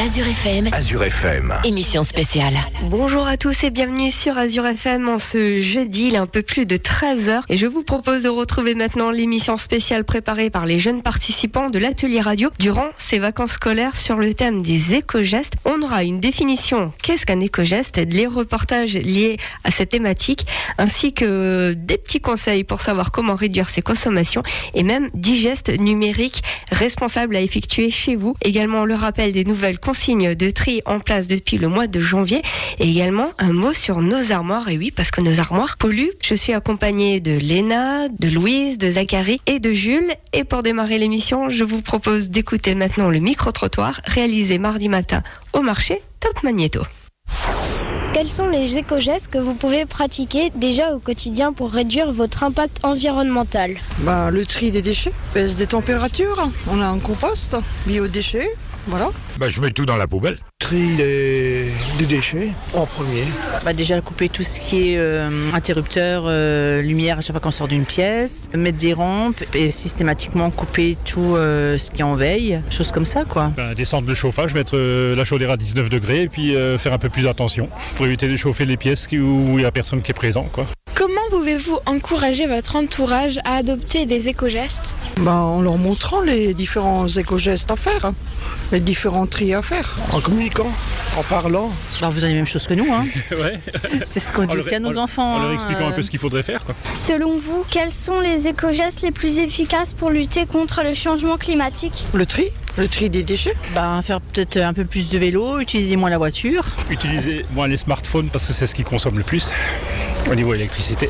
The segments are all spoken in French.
Azure FM, Azure FM. émission spéciale. Bonjour à tous et bienvenue sur Azure FM en ce jeudi, il est un peu plus de 13h et je vous propose de retrouver maintenant l'émission spéciale préparée par les jeunes participants de l'atelier radio durant ces vacances scolaires sur le thème des éco-gestes. On aura une définition, qu'est-ce qu'un éco-geste, les reportages liés à cette thématique ainsi que des petits conseils pour savoir comment réduire ses consommations et même 10 gestes numériques responsables à effectuer chez vous. Également le rappel des nouvelles consignes de tri en place depuis le mois de janvier et également un mot sur nos armoires. Et oui, parce que nos armoires polluent. Je suis accompagnée de Léna, de Louise, de Zachary et de Jules. Et pour démarrer l'émission, je vous propose d'écouter maintenant le micro-trottoir réalisé mardi matin au marché Top Magneto. Quels sont les éco-gestes que vous pouvez pratiquer déjà au quotidien pour réduire votre impact environnemental? Bah, le tri des déchets, baisse des températures, on a un compost, biodéchets, voilà. Bah, je mets tout dans la poubelle. tri des, des déchets en premier. Bah déjà couper tout ce qui est euh, interrupteur, euh, lumière à chaque fois qu'on sort d'une pièce, mettre des rampes et systématiquement couper tout euh, ce qui est en veille, choses comme ça quoi. Ben, descendre le chauffage, mettre euh, la chaudière à 19 degrés et puis euh, faire un peu plus attention pour éviter de chauffer les pièces où il n'y a personne qui est présent. Quoi. Comment pouvez-vous encourager votre entourage à adopter des éco-gestes? Bah, en leur montrant les différents éco-gestes à faire, les différents tris à faire. En communiquant, en parlant. Bah, vous avez la même chose que nous, hein. Ouais. c'est ce qu'on dit aussi à nos en- enfants. En leur hein, expliquant un euh. peu ce qu'il faudrait faire. Quoi. Selon vous, quels sont les éco-gestes les plus efficaces pour lutter contre le changement climatique? Le tri, le tri des déchets. Bah, faire peut-être un peu plus de vélo, utiliser moins la voiture. Utiliser moins les smartphones parce que c'est ce qui consomme le plus au niveau électricité.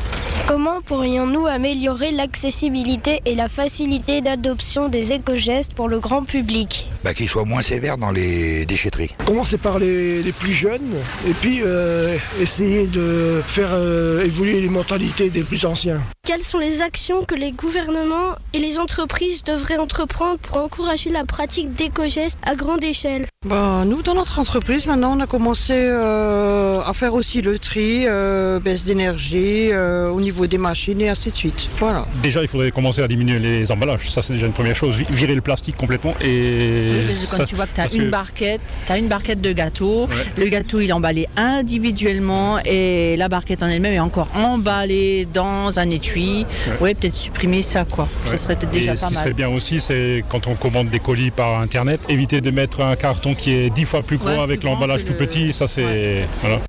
Comment pourrions-nous améliorer l'accessibilité et la facilité d'adoption des éco-gestes pour le grand public Bah, qu'il soit moins sévère dans les déchetteries. Commencer par les, les plus jeunes et puis euh, essayer de faire euh, évoluer les mentalités des plus anciens. Quelles sont les actions que les gouvernements et les entreprises devraient entreprendre pour encourager la pratique d'éco-gestes à grande échelle? Bah, nous, dans notre entreprise, maintenant, on a commencé euh, à faire aussi le tri, euh, baisse d'énergie euh, au niveau des machines et ainsi de suite. Voilà. Déjà, il faudrait commencer à diminuer les emballages. Ça, c'est déjà une première chose. Vi- Virer le plastique complètement. Et Oui, parce que quand ça- tu vois que tu as une que- barquette, tu as une barquette de gâteau, Ouais. le gâteau il est emballé individuellement et la barquette en elle-même est encore emballée dans un étui. Ouais, peut-être supprimer ça quoi. Ça serait peut-être Et déjà ce pas qui serait mal. bien aussi, c'est quand on commande des colis par internet, éviter de mettre un carton qui est dix fois plus gros avec l'emballage tout petit. Ça, c'est. Voilà.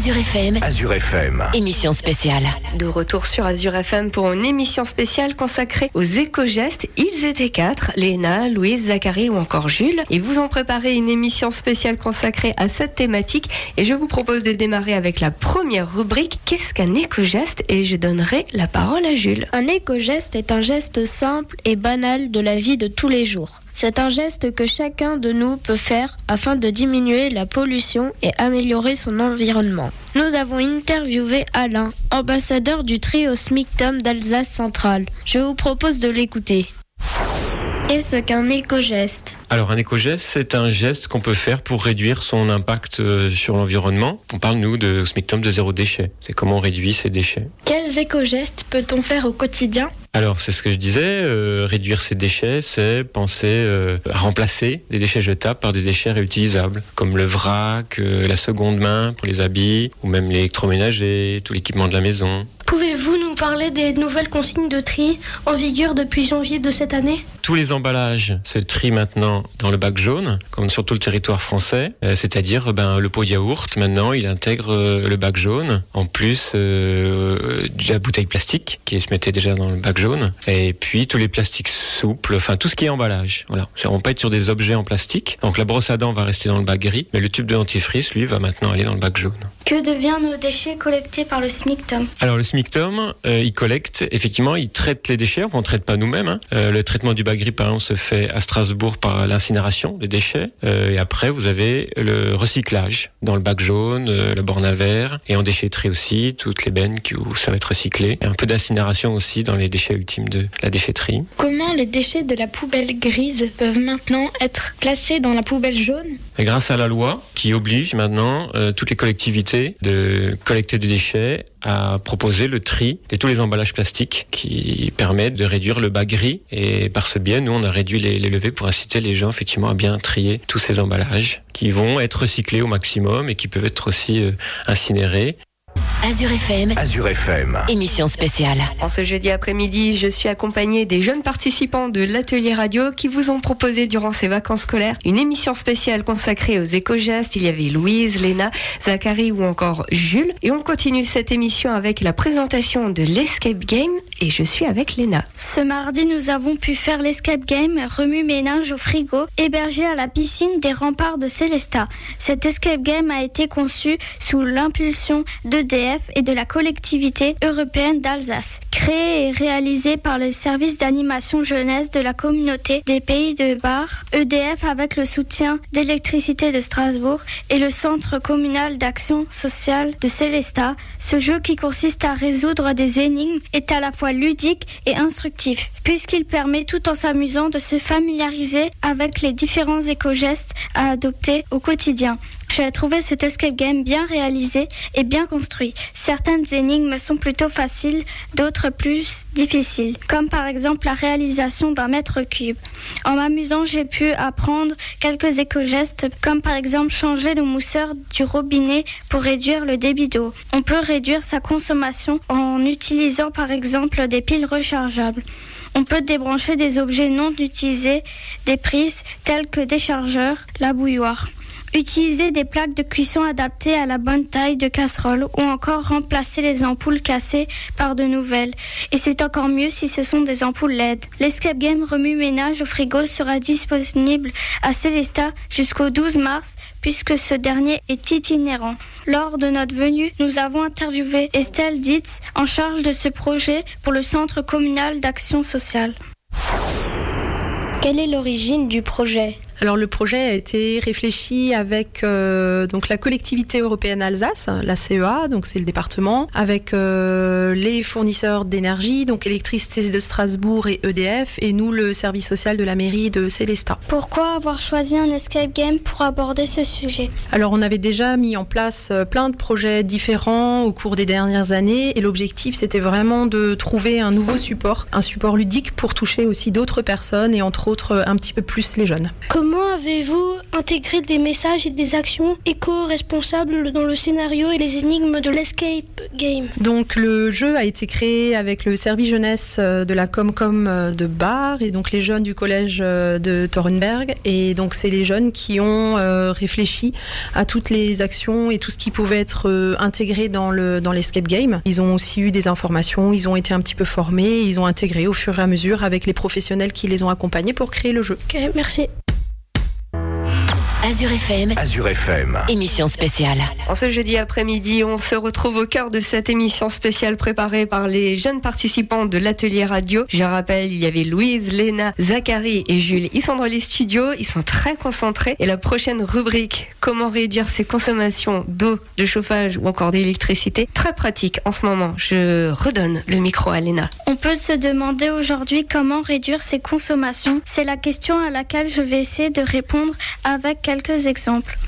Azure FM, Azure FM. émission spéciale. De retour sur Azure FM pour une émission spéciale consacrée aux éco-gestes. Ils étaient quatre, Léna, Louise, Zachary ou encore Jules. Ils vous ont préparé une émission spéciale consacrée à cette thématique et je vous propose de démarrer avec la première rubrique Qu'est-ce qu'un éco-geste? Et je donnerai la parole à Jules. Un éco-geste est un geste simple et banal de la vie de tous les jours. C'est un geste que chacun de nous peut faire afin de diminuer la pollution et améliorer son environnement. Nous avons interviewé Alain, ambassadeur du trio SMICTOM d'Alsace centrale. Je vous propose de l'écouter. Qu'est-ce qu'un éco-geste Alors un éco-geste, c'est un geste qu'on peut faire pour réduire son impact euh, sur l'environnement. On parle, nous, de SMICTOM de zéro déchet. C'est comment on réduit ses déchets. Quels éco-gestes peut-on faire au quotidien Alors, c'est ce que je disais, euh, réduire ses déchets, c'est penser euh, à remplacer des déchets jetables par des déchets réutilisables, comme le vrac, euh, la seconde main pour les habits, ou même l'électroménager, tout l'équipement de la maison. Pouvez-vous nous parler des nouvelles consignes de tri en vigueur depuis janvier de cette année? Tous les emballages se trient maintenant dans le bac jaune, comme sur tout le territoire français. Euh, C'est-à-dire, ben, le pot de yaourt, maintenant, il intègre euh, le bac jaune, en plus euh, de la bouteille plastique, qui se mettait déjà dans le bac jaune. Et puis, tous les plastiques souples, enfin, tout ce qui est emballage. Voilà. On peut être sur des objets en plastique. Donc, la brosse à dents va rester dans le bac gris, mais le tube de dentifrice, lui, va maintenant aller dans le bac jaune. Que deviennent nos déchets collectés par le SMICTOM? Alors le SMICTOM, euh, il collecte, effectivement, il traite les déchets, on ne traite pas nous-mêmes. hein. Le traitement du bac gris, par exemple, se fait à Strasbourg par l'incinération des déchets. Euh, et après, vous avez le recyclage dans le bac jaune, euh, la borne à verre, et en déchetterie aussi, toutes les bennes qui- où ça va être recyclé. Et un peu d'incinération aussi dans les déchets ultimes de la déchetterie. Comment les déchets de la poubelle grise peuvent maintenant être placés dans la poubelle jaune? Grâce à la loi qui oblige maintenant euh, toutes les collectivités de collecter des déchets à proposer le tri de tous les emballages plastiques qui permettent de réduire le bas gris. Et par ce biais, nous, on a réduit les, les levées pour inciter les gens effectivement à bien trier tous ces emballages qui vont être recyclés au maximum et qui peuvent être aussi euh, incinérés. Azure FM, Azure FM. émission spéciale. En ce jeudi après-midi, je suis accompagnée des jeunes participants de l'atelier radio qui vous ont proposé durant ces vacances scolaires une émission spéciale consacrée aux éco-gestes. Il y avait Louise, Léna, Zachary ou encore Jules. Et on continue cette émission avec la présentation de l'Escape Game et je suis avec Léna. Ce mardi, nous avons pu faire l'escape game remue-ménage au frigo, hébergé à la piscine des remparts de Célestat. Cet escape game a été conçu sous l'impulsion d'EDF et de la collectivité européenne d'Alsace. Créé et réalisé par le service d'animation jeunesse de la communauté des pays de Bar, EDF avec le soutien d'électricité de Strasbourg et le centre communal d'action sociale de Célestat, ce jeu qui consiste à résoudre des énigmes est à la fois ludique et instructif, puisqu'il permet tout en s'amusant de se familiariser avec les différents éco-gestes à adopter au quotidien. J'ai trouvé cet escape game bien réalisé et bien construit. Certaines énigmes sont plutôt faciles, d'autres plus difficiles, comme par exemple la réalisation d'un mètre cube. En m'amusant, j'ai pu apprendre quelques éco-gestes, comme par exemple changer le mousseur du robinet pour réduire le débit d'eau. On peut réduire sa consommation en utilisant par exemple des piles rechargeables. On peut débrancher des objets non utilisés, des prises telles que des chargeurs, la bouilloire. Utiliser des plaques de cuisson adaptées à la bonne taille de casserole ou encore remplacer les ampoules cassées par de nouvelles. Et c'est encore mieux si ce sont des ampoules LED. L'escape game remue-ménage au frigo sera disponible à Célestat jusqu'au 12 mars puisque ce dernier est itinérant. Lors de notre venue, nous avons interviewé Estelle Ditz en charge de ce projet pour le Centre communal d'action sociale. Quelle est l'origine du projet? Alors le projet a été réfléchi avec euh, donc la collectivité européenne Alsace, la CEA, donc c'est le département, avec euh, les fournisseurs d'énergie, donc électricité de Strasbourg et EDF, et nous le service social de la mairie de Célestat. Pourquoi avoir choisi un escape game pour aborder ce sujet? Alors on avait déjà mis en place euh, plein de projets différents au cours des dernières années, et l'objectif c'était vraiment de trouver un nouveau support, un support ludique pour toucher aussi d'autres personnes et entre autres un petit peu plus les jeunes. Comment avez-vous intégré des messages et des actions éco-responsables dans le scénario et les énigmes de l'escape game Donc le jeu a été créé avec le service jeunesse euh, de la Comcom euh, de Bar et donc les jeunes du collège euh, de Thorenberg et donc c'est les jeunes qui ont réfléchi à toutes les actions et tout ce qui pouvait être intégré dans le dans l'escape game. Ils ont aussi eu des informations, ils ont été un petit peu formés, ils ont intégré au fur et à mesure avec les professionnels qui les ont accompagnés pour créer le jeu. Ok, merci. Azure FM, Azure FM. émission spéciale. En ce jeudi après-midi, on se retrouve au cœur de cette émission spéciale préparée par les jeunes participants de l'atelier radio. Je rappelle, il y avait Louise, Léna, Zachary et Jules. Ils sont dans les studios, ils sont très concentrés. Et la prochaine rubrique, comment réduire ses consommations d'eau, de chauffage ou encore d'électricité, très pratique en ce moment. Je redonne le micro à Léna. On peut se demander aujourd'hui comment réduire ses consommations. C'est la question à laquelle je vais essayer de répondre avec quelques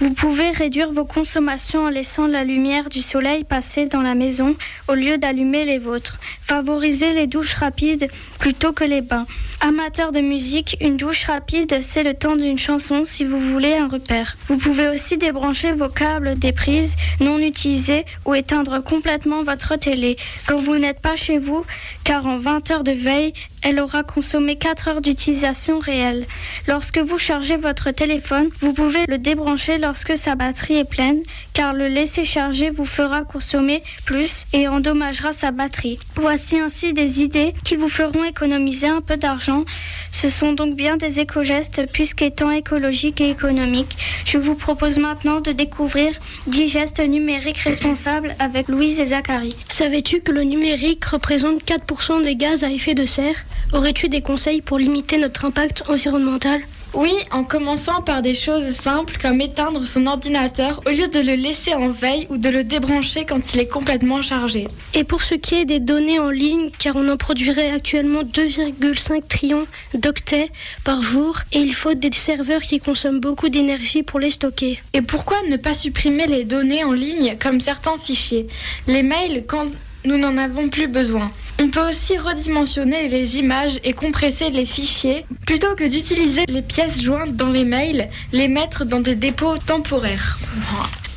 Vous pouvez réduire vos consommations en laissant la lumière du soleil passer dans la maison au lieu d'allumer les vôtres. Favorisez les douches rapides plutôt que les bains. Amateur de musique, une douche rapide, c'est le temps d'une chanson si vous voulez un repère. Vous pouvez aussi débrancher vos câbles des prises non utilisés ou éteindre complètement votre télé quand vous n'êtes pas chez vous, car en 20 heures de veille, elle aura consommé 4 heures d'utilisation réelle. Lorsque vous chargez votre téléphone, vous pouvez le débrancher lorsque sa batterie est pleine, car le laisser charger vous fera consommer plus et endommagera sa batterie. Voici ainsi des idées qui vous feront économiser un peu d'argent. Ce sont donc bien des éco-gestes puisqu'étant écologiques et économiques. Je vous propose maintenant de découvrir 10 gestes numériques responsables avec Louise et Zachary. Savais-tu que le numérique représente 4% des gaz à effet de serre? Aurais-tu des conseils pour limiter notre impact environnemental? Oui, en commençant par des choses simples comme éteindre son ordinateur au lieu de le laisser en veille ou de le débrancher quand il est complètement chargé. Et pour ce qui est des données en ligne, car on en produirait actuellement 2,5 trillions d'octets par jour, et il faut des serveurs qui consomment beaucoup d'énergie pour les stocker. Et pourquoi ne pas supprimer les données en ligne comme certains fichiers? Les mails quand nous n'en avons plus besoin. On peut aussi redimensionner les images et compresser les fichiers. Plutôt que d'utiliser les pièces jointes dans les mails, les mettre dans des dépôts temporaires.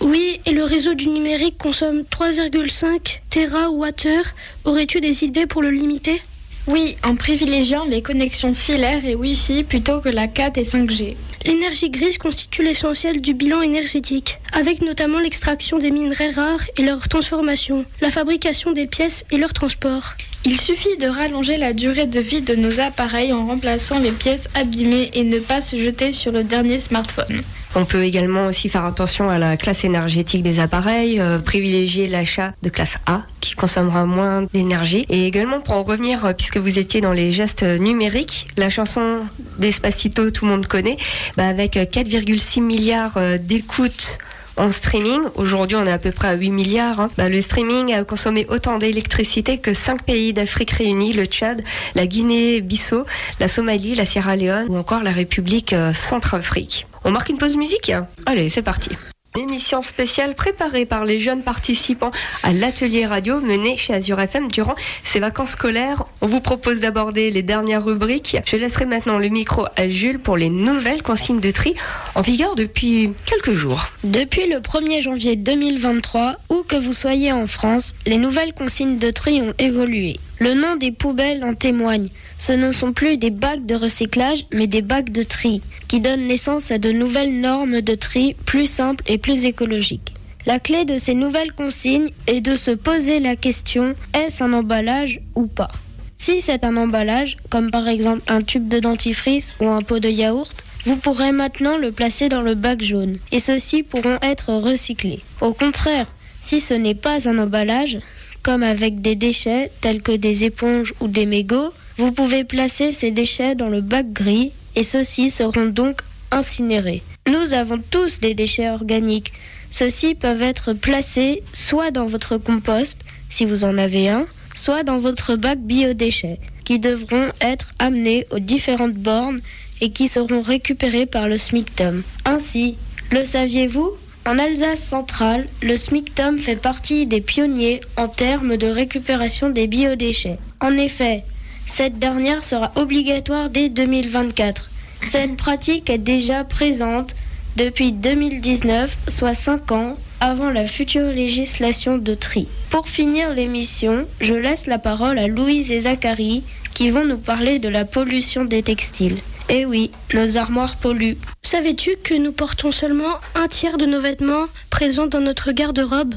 Oui, et le réseau du numérique consomme 3,5 TWh. Aurais-tu des idées pour le limiter? Oui, en privilégiant les connexions filaires et Wi-Fi plutôt que la 4 et 5G. L'énergie grise constitue l'essentiel du bilan énergétique, avec notamment l'extraction des minerais rares et leur transformation, la fabrication des pièces et leur transport. Il suffit de rallonger la durée de vie de nos appareils en remplaçant les pièces abîmées et ne pas se jeter sur le dernier smartphone. On peut également aussi faire attention à la classe énergétique des appareils, euh, privilégier l'achat de classe A qui consommera moins d'énergie. Et également pour en revenir, euh, puisque vous étiez dans les gestes numériques, la chanson d'Espacito, tout le monde connaît, bah avec 4,6 milliards euh, d'écoutes en streaming. Aujourd'hui, on est à peu près à 8 milliards. hein. Bah, le streaming a consommé autant d'électricité que 5 pays d'Afrique réunis, le Tchad, la Guinée-Bissau, la Somalie, la Sierra Leone ou encore la République euh, Centrafrique. On marque une pause musique? Allez, c'est parti. Émission spéciale préparée par les jeunes participants à l'atelier radio mené chez Azure FM durant ces vacances scolaires. On vous propose d'aborder les dernières rubriques. Je laisserai maintenant le micro à Jules pour les nouvelles consignes de tri en vigueur depuis quelques jours. Depuis le 1er janvier 2023, où que vous soyez en France, les nouvelles consignes de tri ont évolué. Le nom des poubelles en témoigne. Ce ne sont plus des bacs de recyclage, mais des bacs de tri, qui donnent naissance à de nouvelles normes de tri plus simples et plus écologiques. La clé de ces nouvelles consignes est de se poser la question est-ce un emballage ou pas? Si c'est un emballage, comme par exemple un tube de dentifrice ou un pot de yaourt, vous pourrez maintenant le placer dans le bac jaune et ceux-ci pourront être recyclés. Au contraire, si ce n'est pas un emballage, comme avec des déchets tels que des éponges ou des mégots, vous pouvez placer ces déchets dans le bac gris et ceux-ci seront donc incinérés. Nous avons tous des déchets organiques. Ceux-ci peuvent être placés soit dans votre compost, si vous en avez un, soit dans votre bac biodéchets, qui devront être amenés aux différentes bornes et qui seront récupérés par le SMICTOM. Ainsi, le saviez-vous? En Alsace centrale, le SMICTOM fait partie des pionniers en termes de récupération des biodéchets. En effet, cette dernière sera obligatoire dès 2024. Cette pratique est déjà présente depuis 2019, soit 5 ans avant la future législation de tri. Pour finir l'émission, je laisse la parole à Louise et Zachary qui vont nous parler de la pollution des textiles. Eh oui, nos armoires polluent. Savais-tu que nous portons seulement un tiers de nos vêtements présents dans notre garde-robe?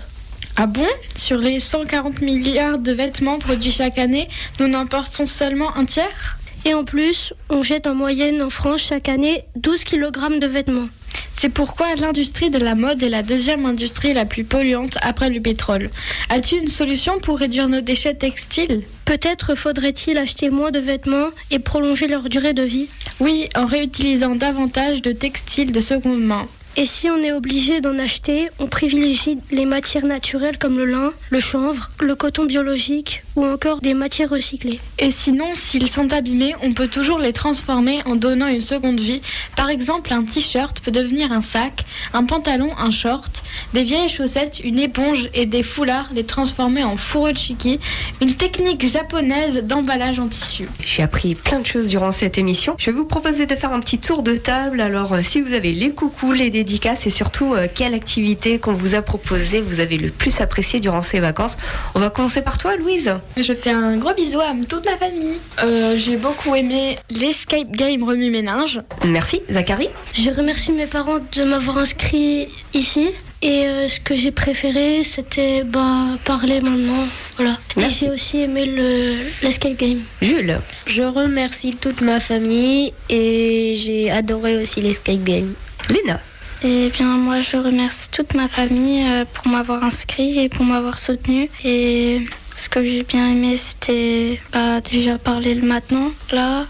Ah bon? Sur les 140 milliards de vêtements produits chaque année, nous n'en portons seulement un tiers? Et en plus, on jette en moyenne en France chaque année 12 kg de vêtements. C'est pourquoi l'industrie de la mode est la deuxième industrie la plus polluante après le pétrole. As-tu une solution pour réduire nos déchets textiles? Peut-être faudrait-il acheter moins de vêtements et prolonger leur durée de vie Oui, en réutilisant davantage de textiles de seconde main. Et si on est obligé d'en acheter, on privilégie les matières naturelles comme le lin, le chanvre, le coton biologique ou encore des matières recyclées. Et sinon, s'ils sont abîmés, on peut toujours les transformer en donnant une seconde vie. Par exemple, un t-shirt peut devenir un sac, un pantalon, un short, des vieilles chaussettes, une éponge et des foulards les transformer en furoshiki, une technique japonaise d'emballage en tissu. J'ai appris plein de choses durant cette émission. Je vais vous proposer de faire un petit tour de table. Alors, euh, si vous avez les coucous, les dédicaces et surtout euh, quelle activité qu'on vous a proposée vous avez le plus apprécié durant ces vacances. On va commencer par toi, Louise. Je fais un gros bisou à toute ma famille. Euh, J'ai beaucoup aimé l'escape game remue ménage. Merci, Zachary. Je remercie mes parents de m'avoir inscrit ici. Et euh, ce que j'ai préféré, c'était bah, parler maintenant. Voilà. Et Merci. j'ai aussi aimé le- l'escape game. Jules. Je remercie toute ma famille et j'ai adoré aussi l'escape game. Léna. Eh bien, moi, je remercie toute ma famille euh, pour m'avoir inscrit et pour m'avoir soutenu. Et ce que j'ai bien aimé, c'était bah, déjà parler le maintenant, là.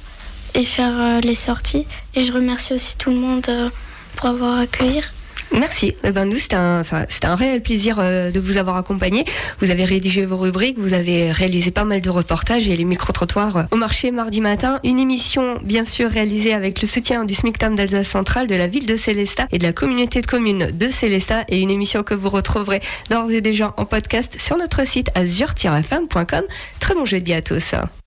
et faire euh, les sorties. Et je remercie aussi tout le monde euh, pour avoir accueilli. Merci. Eh ben, nous, c'était un, réel plaisir euh, de vous avoir accompagné. Vous avez rédigé vos rubriques, vous avez réalisé pas mal de reportages et les micro-trottoirs euh, au marché mardi matin. Une émission, bien sûr, réalisée avec le soutien du SMICTAM d'Alsace Centrale, de la ville de Célestat et de la communauté de communes de Célestat. Et une émission que vous retrouverez d'ores et déjà en podcast sur notre site azur-fm.com. Très bon jeudi à tous.